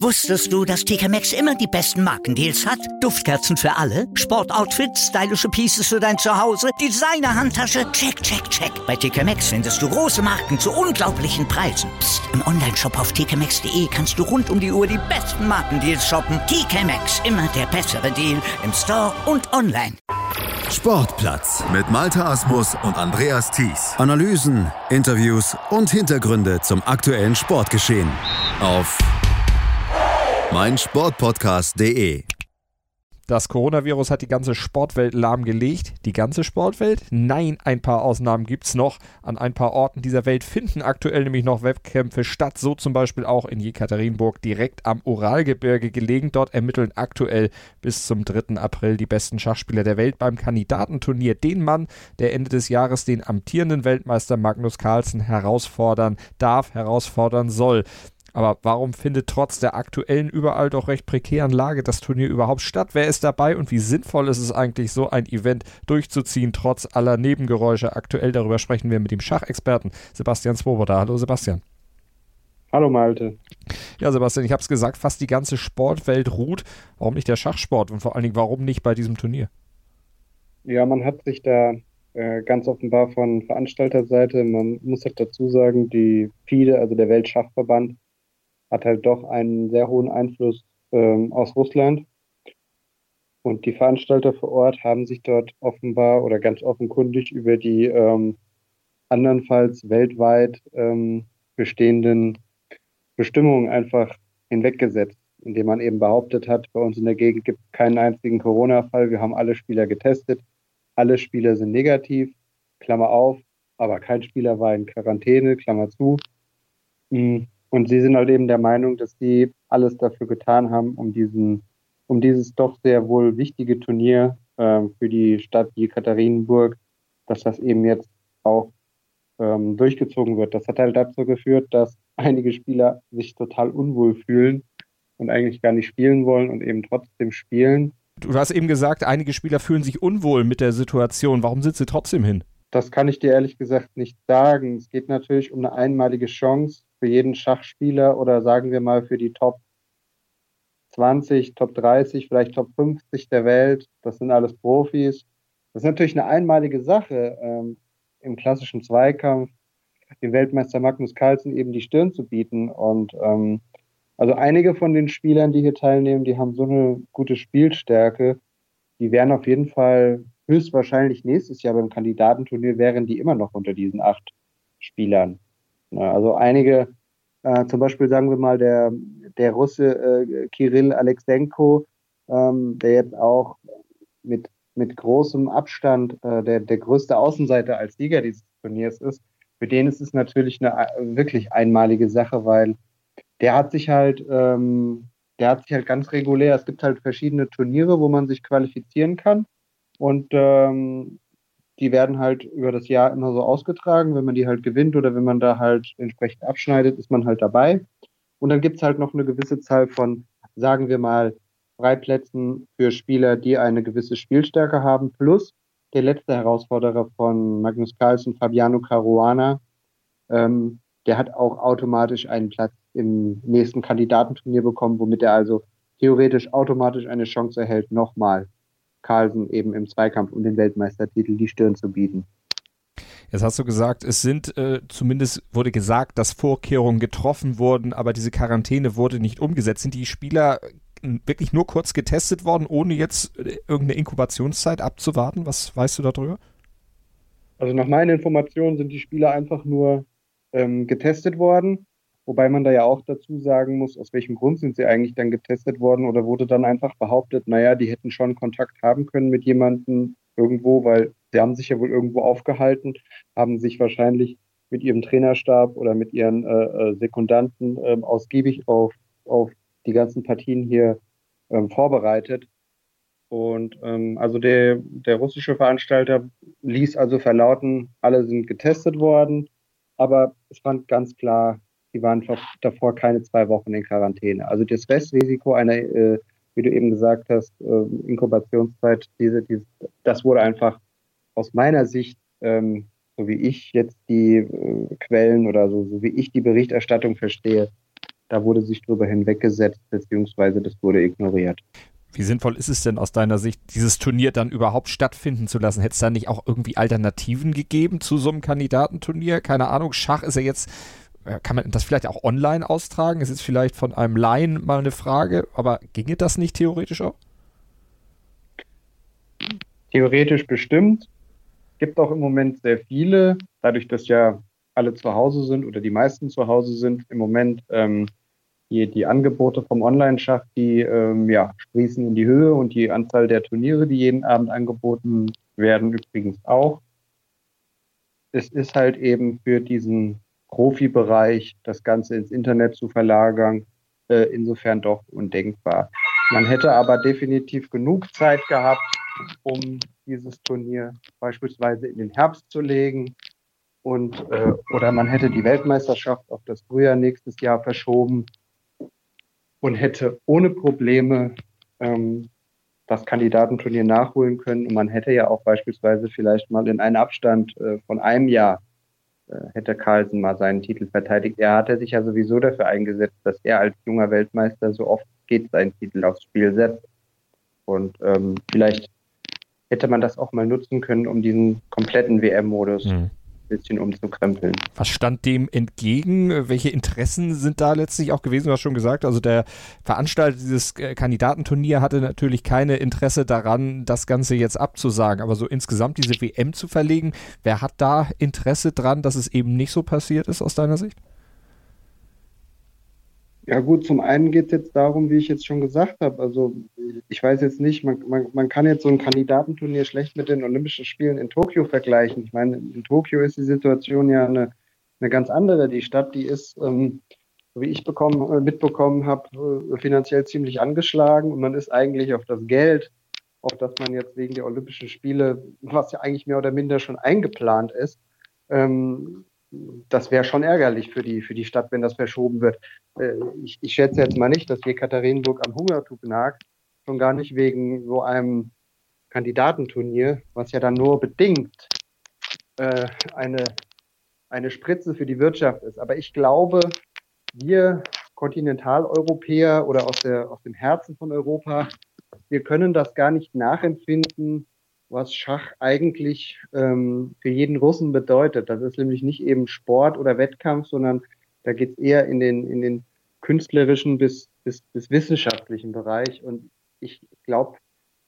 Wusstest du, dass TK Maxx immer die besten Markendeals hat? Duftkerzen für alle, Sportoutfits, stylische Pieces für dein Zuhause, Designer-Handtasche, check, check, check. Bei TK Maxx findest du große Marken zu unglaublichen Preisen. Psst. im Onlineshop auf tkmaxx.de kannst du rund um die Uhr die besten Markendeals shoppen. TK Maxx, immer der bessere Deal im Store und online. Sportplatz mit Malta Asmus und Andreas Thies. Analysen, Interviews und Hintergründe zum aktuellen Sportgeschehen auf meinsportpodcast.de. Das Coronavirus hat die ganze Sportwelt lahmgelegt. Die ganze Sportwelt? Nein, ein paar Ausnahmen gibt es noch. An ein paar Orten dieser Welt finden aktuell nämlich noch Wettkämpfe statt. So zum Beispiel auch in Jekaterinburg, direkt am Uralgebirge gelegen. Dort ermitteln aktuell bis zum 3. April die besten Schachspieler der Welt beim Kandidatenturnier. Den Mann, der Ende des Jahres den amtierenden Weltmeister Magnus Carlsen herausfordern darf, herausfordern soll. Aber warum findet trotz der aktuellen überall doch recht prekären Lage das Turnier überhaupt statt? Wer ist dabei und wie sinnvoll ist es eigentlich, so ein Event durchzuziehen, trotz aller Nebengeräusche? Aktuell darüber sprechen wir mit dem Schachexperten Sebastian Swoboda. Hallo Sebastian. Hallo Malte. Ja, Sebastian, ich habe es gesagt, fast die ganze Sportwelt ruht. Warum nicht der Schachsport und vor allen Dingen, warum nicht bei diesem Turnier? Ja, man hat sich da äh, ganz offenbar von Veranstalterseite, man muss halt dazu sagen, die FIDE, also der Weltschachverband, hat halt doch einen sehr hohen Einfluss ähm, aus Russland. Und die Veranstalter vor Ort haben sich dort offenbar oder ganz offenkundig über die ähm, andernfalls weltweit ähm, bestehenden Bestimmungen einfach hinweggesetzt, indem man eben behauptet hat, bei uns in der Gegend gibt es keinen einzigen Corona-Fall, wir haben alle Spieler getestet, alle Spieler sind negativ, Klammer auf, aber kein Spieler war in Quarantäne, Klammer zu. Hm. Und sie sind halt eben der Meinung, dass sie alles dafür getan haben, um diesen, um dieses doch sehr wohl wichtige Turnier äh, für die Stadt Jekaterinburg, dass das eben jetzt auch ähm, durchgezogen wird. Das hat halt dazu geführt, dass einige Spieler sich total unwohl fühlen und eigentlich gar nicht spielen wollen und eben trotzdem spielen. Du hast eben gesagt, einige Spieler fühlen sich unwohl mit der Situation. Warum sind sie trotzdem hin? Das kann ich dir ehrlich gesagt nicht sagen. Es geht natürlich um eine einmalige Chance für jeden Schachspieler oder sagen wir mal für die Top 20, Top 30, vielleicht Top 50 der Welt. Das sind alles Profis. Das ist natürlich eine einmalige Sache, ähm, im klassischen Zweikampf dem Weltmeister Magnus Carlsen eben die Stirn zu bieten. Und ähm, also einige von den Spielern, die hier teilnehmen, die haben so eine gute Spielstärke, die wären auf jeden Fall höchstwahrscheinlich nächstes Jahr beim Kandidatenturnier wären die immer noch unter diesen acht Spielern. Also einige, äh, zum Beispiel sagen wir mal der, der Russe äh, Kirill Alexenko, ähm, der jetzt auch mit, mit großem Abstand äh, der, der größte Außenseiter als Sieger dieses Turniers ist, für den ist es natürlich eine äh, wirklich einmalige Sache, weil der hat sich halt, ähm, der hat sich halt ganz regulär, es gibt halt verschiedene Turniere, wo man sich qualifizieren kann. Und ähm, die werden halt über das Jahr immer so ausgetragen. Wenn man die halt gewinnt oder wenn man da halt entsprechend abschneidet, ist man halt dabei. Und dann gibt's halt noch eine gewisse Zahl von, sagen wir mal, Freiplätzen für Spieler, die eine gewisse Spielstärke haben, plus der letzte Herausforderer von Magnus Carlsen, Fabiano Caruana, ähm, der hat auch automatisch einen Platz im nächsten Kandidatenturnier bekommen, womit er also theoretisch automatisch eine Chance erhält, nochmal Carlsen eben im Zweikampf um den Weltmeistertitel die Stirn zu bieten. Jetzt hast du gesagt, es sind äh, zumindest wurde gesagt, dass Vorkehrungen getroffen wurden, aber diese Quarantäne wurde nicht umgesetzt. Sind die Spieler äh, wirklich nur kurz getestet worden, ohne jetzt äh, irgendeine Inkubationszeit abzuwarten? Was weißt du darüber? Also nach meinen Informationen sind die Spieler einfach nur ähm, getestet worden. Wobei man da ja auch dazu sagen muss, aus welchem Grund sind sie eigentlich dann getestet worden oder wurde dann einfach behauptet, naja, die hätten schon Kontakt haben können mit jemandem irgendwo, weil sie haben sich ja wohl irgendwo aufgehalten, haben sich wahrscheinlich mit ihrem Trainerstab oder mit ihren äh, äh Sekundanten äh, ausgiebig auf, auf die ganzen Partien hier ähm, vorbereitet. Und ähm, also der, der russische Veranstalter ließ also verlauten, alle sind getestet worden, aber es fand ganz klar die waren davor keine zwei Wochen in Quarantäne. Also das Restrisiko einer, äh, wie du eben gesagt hast, äh, Inkubationszeit, diese, diese, das wurde einfach aus meiner Sicht, ähm, so wie ich jetzt die äh, Quellen oder so, so wie ich die Berichterstattung verstehe, da wurde sich drüber hinweggesetzt, beziehungsweise das wurde ignoriert. Wie sinnvoll ist es denn aus deiner Sicht, dieses Turnier dann überhaupt stattfinden zu lassen? Hätte es da nicht auch irgendwie Alternativen gegeben zu so einem Kandidatenturnier? Keine Ahnung, Schach ist ja jetzt, kann man das vielleicht auch online austragen? Ist jetzt vielleicht von einem Laien mal eine Frage, aber ginge das nicht theoretisch auch? Theoretisch bestimmt. Gibt auch im Moment sehr viele, dadurch, dass ja alle zu Hause sind oder die meisten zu Hause sind, im Moment ähm, die, die Angebote vom Online-Schach, die ähm, ja, sprießen in die Höhe und die Anzahl der Turniere, die jeden Abend angeboten werden, übrigens auch. Es ist halt eben für diesen Profibereich, das Ganze ins Internet zu verlagern, äh, insofern doch undenkbar. Man hätte aber definitiv genug Zeit gehabt, um dieses Turnier beispielsweise in den Herbst zu legen. Und, äh, oder man hätte die Weltmeisterschaft auf das Frühjahr nächstes Jahr verschoben und hätte ohne Probleme ähm, das Kandidatenturnier nachholen können. Und man hätte ja auch beispielsweise vielleicht mal in einem Abstand äh, von einem Jahr hätte Carlsen mal seinen Titel verteidigt. Er hatte sich ja sowieso dafür eingesetzt, dass er als junger Weltmeister so oft geht seinen Titel aufs Spiel setzt. Und ähm, vielleicht hätte man das auch mal nutzen können, um diesen kompletten WM-Modus mhm bisschen umzukrempeln. Was stand dem entgegen? Welche Interessen sind da letztlich auch gewesen? Du hast schon gesagt, also der Veranstalter dieses äh, Kandidatenturnier hatte natürlich keine Interesse daran, das Ganze jetzt abzusagen. Aber so insgesamt diese WM zu verlegen, wer hat da Interesse dran, dass es eben nicht so passiert ist aus deiner Sicht? Ja gut, zum einen geht es jetzt darum, wie ich jetzt schon gesagt habe, also ich weiß jetzt nicht, man, man, man kann jetzt so ein Kandidatenturnier schlecht mit den Olympischen Spielen in Tokio vergleichen. Ich meine, in Tokio ist die Situation ja eine, eine ganz andere. Die Stadt, die ist, ähm, wie ich bekommen, äh, mitbekommen habe, äh, finanziell ziemlich angeschlagen und man ist eigentlich auf das Geld, auf das man jetzt wegen der Olympischen Spiele, was ja eigentlich mehr oder minder schon eingeplant ist, ähm, das wäre schon ärgerlich für die, für die Stadt, wenn das verschoben wird. Äh, ich, ich schätze jetzt mal nicht, dass hier Katharinenburg am Hungertuch nagt, schon gar nicht wegen so einem Kandidatenturnier, was ja dann nur bedingt äh, eine, eine Spritze für die Wirtschaft ist. Aber ich glaube, wir Kontinentaleuropäer oder aus, der, aus dem Herzen von Europa, wir können das gar nicht nachempfinden, was Schach eigentlich ähm, für jeden Russen bedeutet. Das ist nämlich nicht eben Sport oder Wettkampf, sondern da geht es eher in den, in den künstlerischen bis, bis, bis wissenschaftlichen Bereich. Und ich glaube,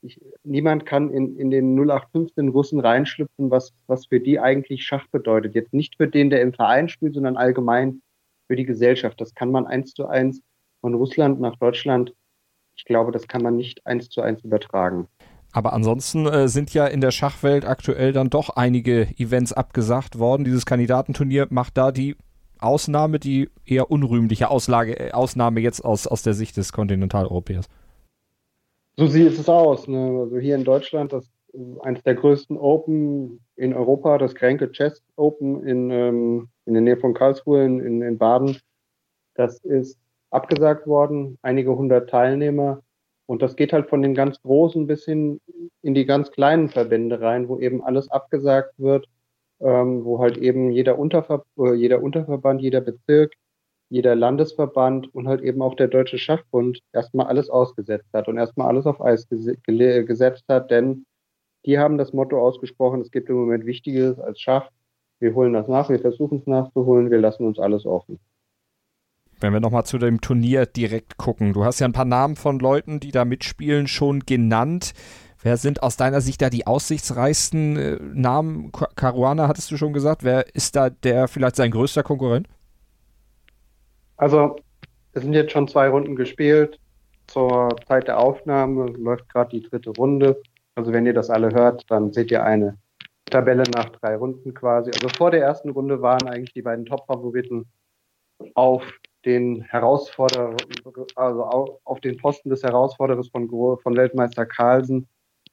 ich, niemand kann in, in den 0815 Russen reinschlüpfen, was, was für die eigentlich Schach bedeutet. Jetzt nicht für den, der im Verein spielt, sondern allgemein für die Gesellschaft. Das kann man eins zu eins von Russland nach Deutschland, ich glaube, das kann man nicht eins zu eins übertragen. Aber ansonsten äh, sind ja in der Schachwelt aktuell dann doch einige Events abgesagt worden. Dieses Kandidatenturnier macht da die Ausnahme, die eher unrühmliche Auslage, äh, Ausnahme jetzt aus, aus der Sicht des Kontinentaleuropäers. So sieht es aus. Ne? Also hier in Deutschland, das eines der größten Open in Europa, das Kränke Chess Open in, ähm, in der Nähe von Karlsruhe in, in, in Baden. Das ist abgesagt worden. Einige hundert Teilnehmer und das geht halt von den ganz großen bis hin in die ganz kleinen Verbände rein, wo eben alles abgesagt wird, ähm, wo halt eben jeder, Unterver äh, jeder Unterverband, jeder Bezirk, jeder Landesverband und halt eben auch der Deutsche Schachbund erstmal alles ausgesetzt hat und erstmal alles auf Eis ges gesetzt hat, denn die haben das Motto ausgesprochen, es gibt im Moment Wichtiges als Schach. Wir holen das nach, wir versuchen es nachzuholen, wir lassen uns alles offen. Wenn wir nochmal zu dem Turnier direkt gucken. Du hast ja ein paar Namen von Leuten, die da mitspielen, schon genannt. Wer sind aus deiner Sicht da die aussichtsreichsten äh, Namen? Caruana hattest du schon gesagt. Wer ist da der vielleicht sein größter Konkurrent? Also, es sind jetzt schon zwei Runden gespielt. Zur Zeit der Aufnahme läuft gerade die dritte Runde. Also, wenn ihr das alle hört, dann seht ihr eine Tabelle nach drei Runden quasi. Also vor der ersten Runde waren eigentlich die beiden Top-Favoriten auf den Herausforderer, also auf den Posten des Herausforderers von, von Weltmeister Carlsen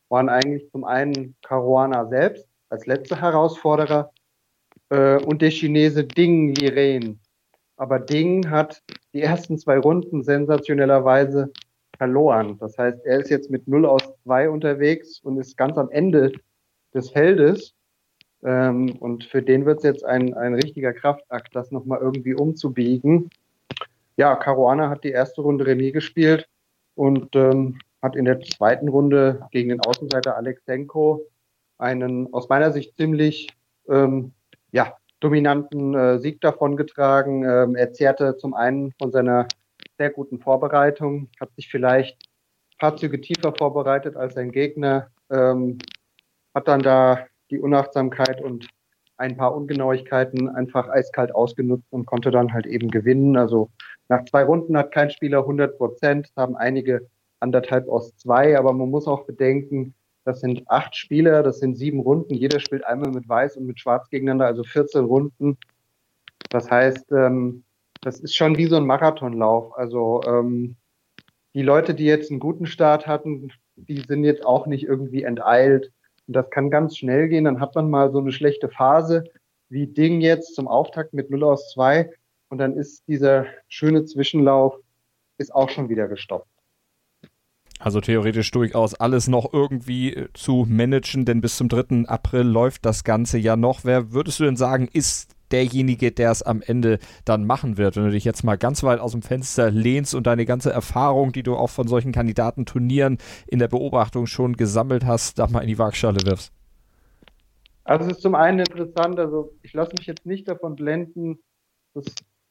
waren eigentlich zum einen Caruana selbst als letzter Herausforderer äh, und der Chinese Ding Liren. Aber Ding hat die ersten zwei Runden sensationellerweise verloren. Das heißt, er ist jetzt mit 0 aus 2 unterwegs und ist ganz am Ende des Feldes. Ähm, und für den wird es jetzt ein, ein richtiger Kraftakt, das nochmal irgendwie umzubiegen. Ja, Caruana hat die erste Runde Remis gespielt und ähm, hat in der zweiten Runde gegen den Außenseiter Alexenko einen aus meiner Sicht ziemlich ähm, ja, dominanten äh, Sieg davongetragen. Ähm, er zehrte zum einen von seiner sehr guten Vorbereitung, hat sich vielleicht ein paar Züge tiefer vorbereitet als sein Gegner, ähm, hat dann da die Unachtsamkeit und ein paar Ungenauigkeiten einfach eiskalt ausgenutzt und konnte dann halt eben gewinnen. Also nach zwei Runden hat kein Spieler 100 Prozent, haben einige anderthalb aus zwei, aber man muss auch bedenken, das sind acht Spieler, das sind sieben Runden. Jeder spielt einmal mit Weiß und mit Schwarz gegeneinander, also 14 Runden. Das heißt, ähm, das ist schon wie so ein Marathonlauf. Also ähm, die Leute, die jetzt einen guten Start hatten, die sind jetzt auch nicht irgendwie enteilt. Und das kann ganz schnell gehen. Dann hat man mal so eine schlechte Phase, wie Ding jetzt zum Auftakt mit 0 aus 2. Und dann ist dieser schöne Zwischenlauf ist auch schon wieder gestoppt. Also theoretisch durchaus alles noch irgendwie äh, zu managen, denn bis zum 3. April läuft das Ganze ja noch. Wer würdest du denn sagen, ist derjenige, der es am Ende dann machen wird? Wenn du dich jetzt mal ganz weit aus dem Fenster lehnst und deine ganze Erfahrung, die du auch von solchen Kandidatenturnieren in der Beobachtung schon gesammelt hast, da mal in die Waagschale wirfst. Also es ist zum einen interessant, also ich lasse mich jetzt nicht davon blenden, dass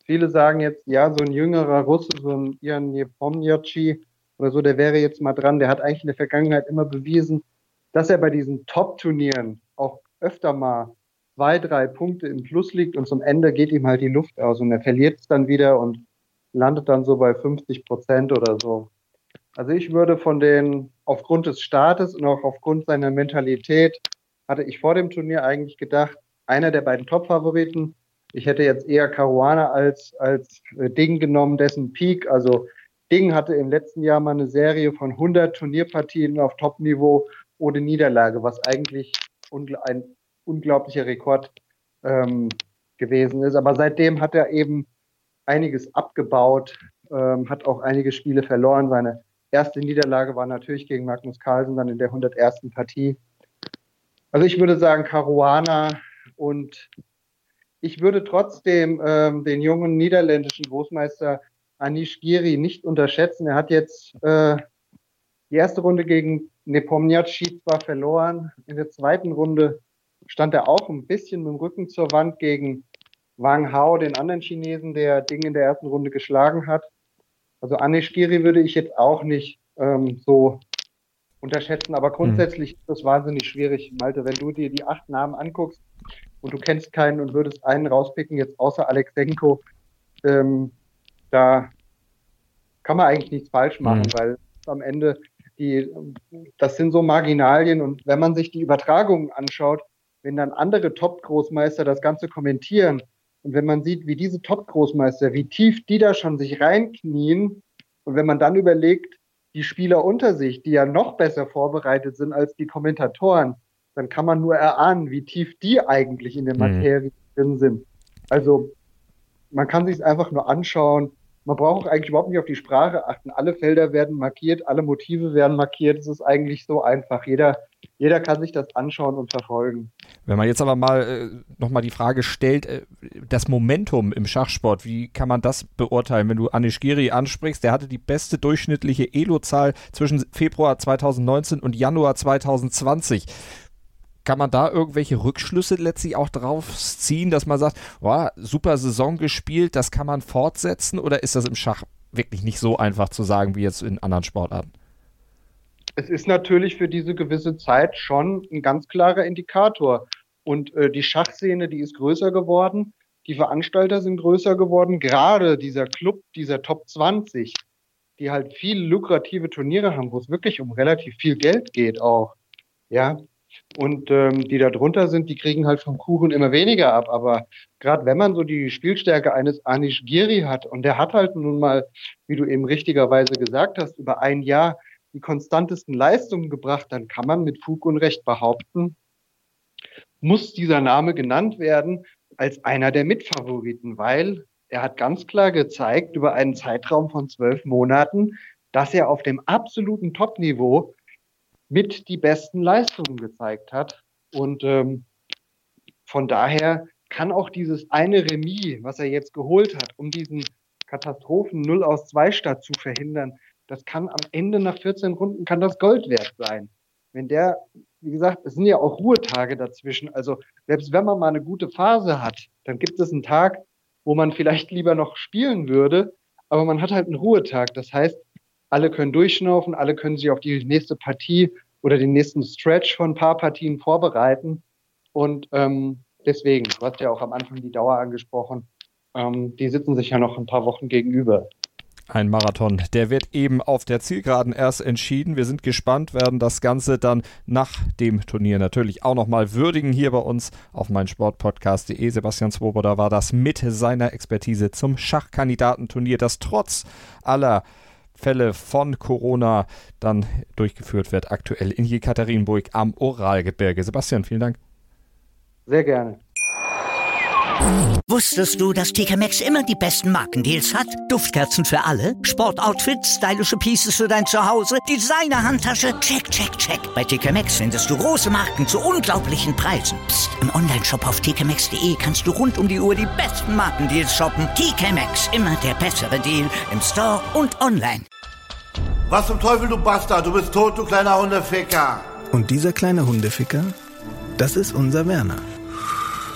viele sagen jetzt, ja, so ein jüngerer Russe, so ein Ian Nepomniachtchi, oder so, der wäre jetzt mal dran. Der hat eigentlich in der Vergangenheit immer bewiesen, dass er bei diesen Top-Turnieren auch öfter mal zwei, drei Punkte im Plus liegt und zum Ende geht ihm halt die Luft aus und er verliert es dann wieder und landet dann so bei 50 Prozent oder so. Also ich würde von den, aufgrund des Startes und auch aufgrund seiner Mentalität, hatte ich vor dem Turnier eigentlich gedacht, einer der beiden Top-Favoriten. Ich hätte jetzt eher Caruana als, als Ding genommen, dessen Peak, also Ding hatte im letzten Jahr mal eine Serie von 100 Turnierpartien auf Top-Niveau ohne Niederlage, was eigentlich ein unglaublicher Rekord ähm, gewesen ist. Aber seitdem hat er eben einiges abgebaut, ähm, hat auch einige Spiele verloren. Seine erste Niederlage war natürlich gegen Magnus Carlsen dann in der 101. Partie. Also ich würde sagen Caruana und ich würde trotzdem ähm, den jungen niederländischen Großmeister Anish Giri nicht unterschätzen. Er hat jetzt äh, die erste Runde gegen Nepomniachtchi zwar verloren. In der zweiten Runde stand er auch ein bisschen mit dem Rücken zur Wand gegen Wang Hao, den anderen Chinesen, der Ding in der ersten Runde geschlagen hat. Also Anish Giri würde ich jetzt auch nicht ähm, so unterschätzen, aber grundsätzlich mhm. ist das wahnsinnig schwierig. Malte, wenn du dir die acht Namen anguckst und du kennst keinen und würdest einen rauspicken, jetzt außer Alexenko, ähm, da kann man eigentlich nichts falsch machen, mhm. weil am Ende die, das sind so Marginalien und wenn man sich die Übertragungen anschaut, wenn dann andere Top-Großmeister das Ganze kommentieren und wenn man sieht, wie diese Top-Großmeister, wie tief die da schon sich reinknien und wenn man dann überlegt, die Spieler unter sich, die ja noch besser vorbereitet sind als die Kommentatoren, dann kann man nur erahnen, wie tief die eigentlich in der mhm. Materie mhm. drin sind. Also man kann sich es einfach nur anschauen man braucht eigentlich überhaupt nicht auf die Sprache achten. Alle Felder werden markiert, alle Motive werden markiert. Es ist eigentlich so einfach. Jeder, jeder kann sich das anschauen und verfolgen. Wenn man jetzt aber mal äh, nochmal die Frage stellt, äh, das Momentum im Schachsport, wie kann man das beurteilen? Wenn du Anish Giri ansprichst, der hatte die beste durchschnittliche Elo-Zahl zwischen Februar 2019 und Januar 2020. Kann man da irgendwelche Rückschlüsse letztlich auch drauf ziehen, dass man sagt, wow, super Saison gespielt, das kann man fortsetzen? Oder ist das im Schach wirklich nicht so einfach zu sagen wie jetzt in anderen Sportarten? Es ist natürlich für diese gewisse Zeit schon ein ganz klarer Indikator. Und äh, die Schachszene, die ist größer geworden. Die Veranstalter sind größer geworden. Gerade dieser Club, dieser Top 20, die halt viele lukrative Turniere haben, wo es wirklich um relativ viel Geld geht auch. Ja, und ähm, die da drunter sind, die kriegen halt vom Kuchen immer weniger ab. Aber gerade wenn man so die Spielstärke eines Anish Giri hat, und der hat halt nun mal, wie du eben richtigerweise gesagt hast, über ein Jahr die konstantesten Leistungen gebracht, dann kann man mit Fug und Recht behaupten, muss dieser Name genannt werden als einer der Mitfavoriten, weil er hat ganz klar gezeigt über einen Zeitraum von zwölf Monaten, dass er auf dem absoluten Topniveau mit die besten Leistungen gezeigt hat. Und ähm, von daher kann auch dieses eine Remis, was er jetzt geholt hat, um diesen Katastrophen 0 aus 2 Stadt zu verhindern, das kann am Ende nach 14 Runden kann das Gold wert sein. Wenn der, wie gesagt, es sind ja auch Ruhetage dazwischen. Also selbst wenn man mal eine gute Phase hat, dann gibt es einen Tag, wo man vielleicht lieber noch spielen würde, aber man hat halt einen Ruhetag. Das heißt, alle können durchschnaufen, alle können sich auf die nächste Partie oder den nächsten Stretch von ein paar Partien vorbereiten. Und ähm, deswegen, du hast ja auch am Anfang die Dauer angesprochen, ähm, die sitzen sich ja noch ein paar Wochen gegenüber. Ein Marathon, der wird eben auf der Zielgeraden erst entschieden. Wir sind gespannt, werden das Ganze dann nach dem Turnier natürlich auch nochmal würdigen hier bei uns auf meinsportpodcast.de. Sebastian Swoboda war das mit seiner Expertise zum Schachkandidatenturnier, das trotz aller Fälle von Corona dann durchgeführt wird, aktuell in Jekaterinburg am Oralgebirge. Sebastian, vielen Dank. Sehr gerne. Wusstest du, dass TK Maxx immer die besten Markendeals hat? Duftkerzen für alle, Sportoutfits, stylische Pieces für dein Zuhause, Designer-Handtasche, check, check, check. Bei TK Maxx findest du große Marken zu unglaublichen Preisen. Psst. im Onlineshop auf tkmaxx.de kannst du rund um die Uhr die besten Markendeals shoppen. TK Maxx, immer der bessere Deal im Store und online. Was zum Teufel, du Bastard? Du bist tot, du kleiner Hundeficker. Und dieser kleine Hundeficker, das ist unser Werner.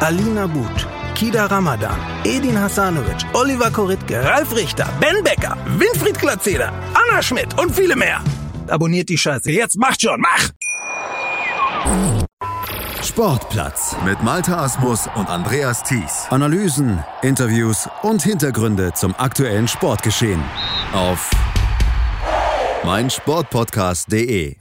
Alina But, Kida Ramadan, Edin Hasanovic, Oliver Koritke, Ralf Richter, Ben Becker, Winfried Glatzeder, Anna Schmidt und viele mehr. Abonniert die Scheiße. Jetzt macht schon, mach! Sportplatz mit Malta Asmus und Andreas Thies. Analysen, Interviews und Hintergründe zum aktuellen Sportgeschehen auf meinsportpodcast.de.